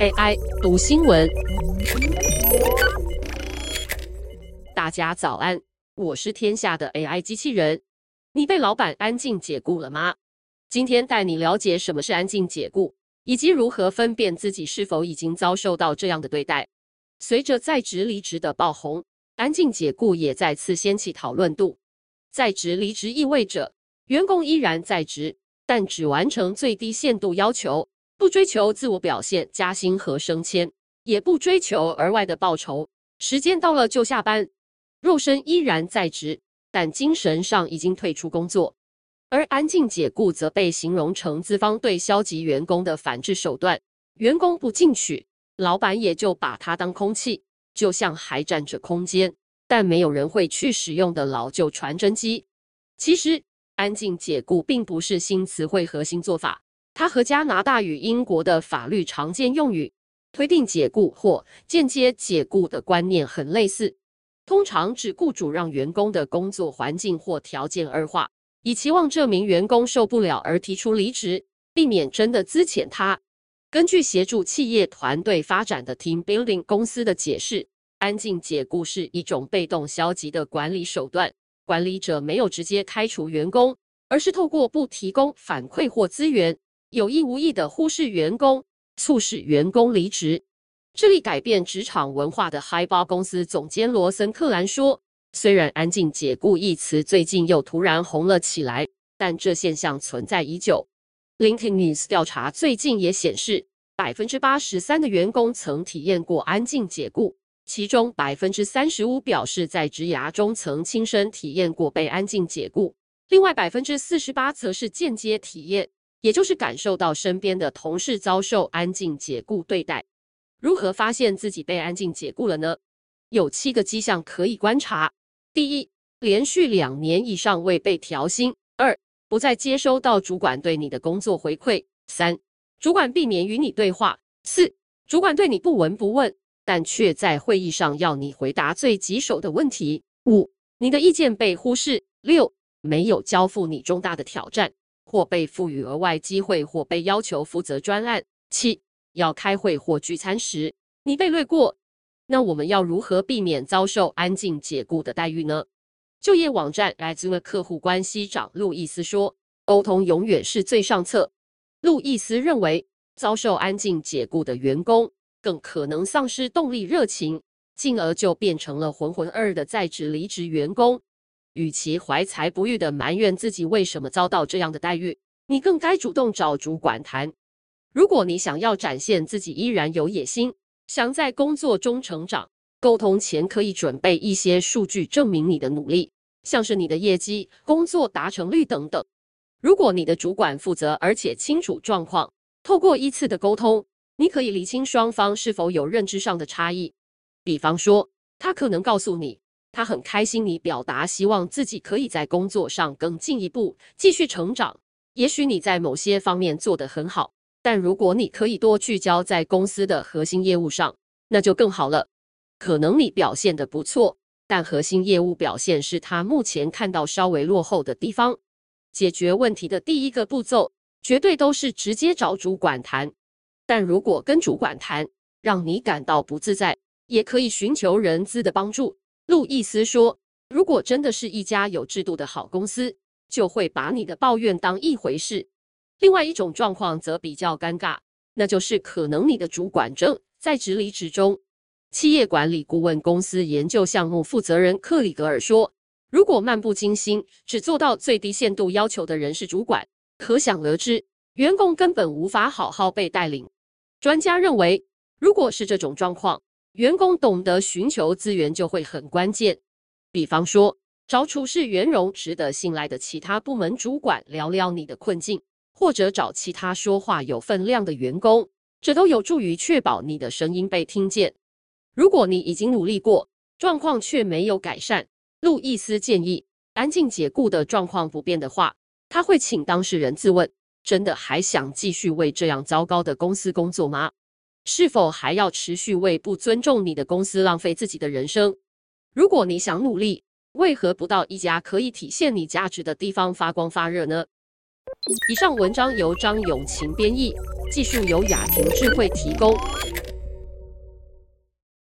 AI 读新闻，大家早安，我是天下的 AI 机器人。你被老板安静解雇了吗？今天带你了解什么是安静解雇，以及如何分辨自己是否已经遭受到这样的对待。随着在职离职的爆红，安静解雇也再次掀起讨论度。在职离职意味着员工依然在职，但只完成最低限度要求，不追求自我表现、加薪和升迁，也不追求额外的报酬。时间到了就下班，肉身依然在职，但精神上已经退出工作。而安静解雇则被形容成资方对消极员工的反制手段。员工不进取，老板也就把他当空气，就像还占着空间。但没有人会去使用的老旧传真机。其实，安静解雇并不是新词汇和新做法，它和加拿大与英国的法律常见用语“推定解雇”或“间接解雇”的观念很类似，通常指雇主让员工的工作环境或条件恶化，以期望这名员工受不了而提出离职，避免真的资遣他。根据协助企业团队发展的 Team Building 公司的解释。安静解雇是一种被动消极的管理手段，管理者没有直接开除员工，而是透过不提供反馈或资源，有意无意的忽视员工，促使员工离职。致力改变职场文化的 HiBa 公司总监罗森克兰说：“虽然‘安静解雇’一词最近又突然红了起来，但这现象存在已久。LinkedIn News 调查最近也显示，百分之八十三的员工曾体验过安静解雇。”其中百分之三十五表示在职涯中曾亲身体验过被安静解雇，另外百分之四十八则是间接体验，也就是感受到身边的同事遭受安静解雇对待。如何发现自己被安静解雇了呢？有七个迹象可以观察：第一，连续两年以上未被调薪；二，不再接收到主管对你的工作回馈；三，主管避免与你对话；四，主管对你不闻不问。但却在会议上要你回答最棘手的问题。五，你的意见被忽视。六，没有交付你重大的挑战，或被赋予额外机会，或被要求负责专案。七，要开会或聚餐时，你被略过。那我们要如何避免遭受安静解雇的待遇呢？就业网站 Resume 客户关系长路易斯说：“沟通永远是最上策。”路易斯认为，遭受安静解雇的员工。更可能丧失动力、热情，进而就变成了浑浑噩噩的在职离职员工。与其怀才不遇地埋怨自己为什么遭到这样的待遇，你更该主动找主管谈。如果你想要展现自己依然有野心，想在工作中成长，沟通前可以准备一些数据证明你的努力，像是你的业绩、工作达成率等等。如果你的主管负责而且清楚状况，透过一次的沟通。你可以厘清双方是否有认知上的差异，比方说，他可能告诉你，他很开心你表达希望自己可以在工作上更进一步，继续成长。也许你在某些方面做得很好，但如果你可以多聚焦在公司的核心业务上，那就更好了。可能你表现得不错，但核心业务表现是他目前看到稍微落后的地方。解决问题的第一个步骤，绝对都是直接找主管谈。但如果跟主管谈，让你感到不自在，也可以寻求人资的帮助。路易斯说，如果真的是一家有制度的好公司，就会把你的抱怨当一回事。另外一种状况则比较尴尬，那就是可能你的主管正在职离职中。企业管理顾问公司研究项目负责人克里格尔说，如果漫不经心，只做到最低限度要求的人是主管，可想而知，员工根本无法好好被带领。专家认为，如果是这种状况，员工懂得寻求资源就会很关键。比方说，找处事圆融、值得信赖的其他部门主管聊聊你的困境，或者找其他说话有分量的员工，这都有助于确保你的声音被听见。如果你已经努力过，状况却没有改善，路易斯建议，安静解雇的状况不变的话，他会请当事人自问。真的还想继续为这样糟糕的公司工作吗？是否还要持续为不尊重你的公司浪费自己的人生？如果你想努力，为何不到一家可以体现你价值的地方发光发热呢？以上文章由张永琴编译，技术由雅婷智慧提供。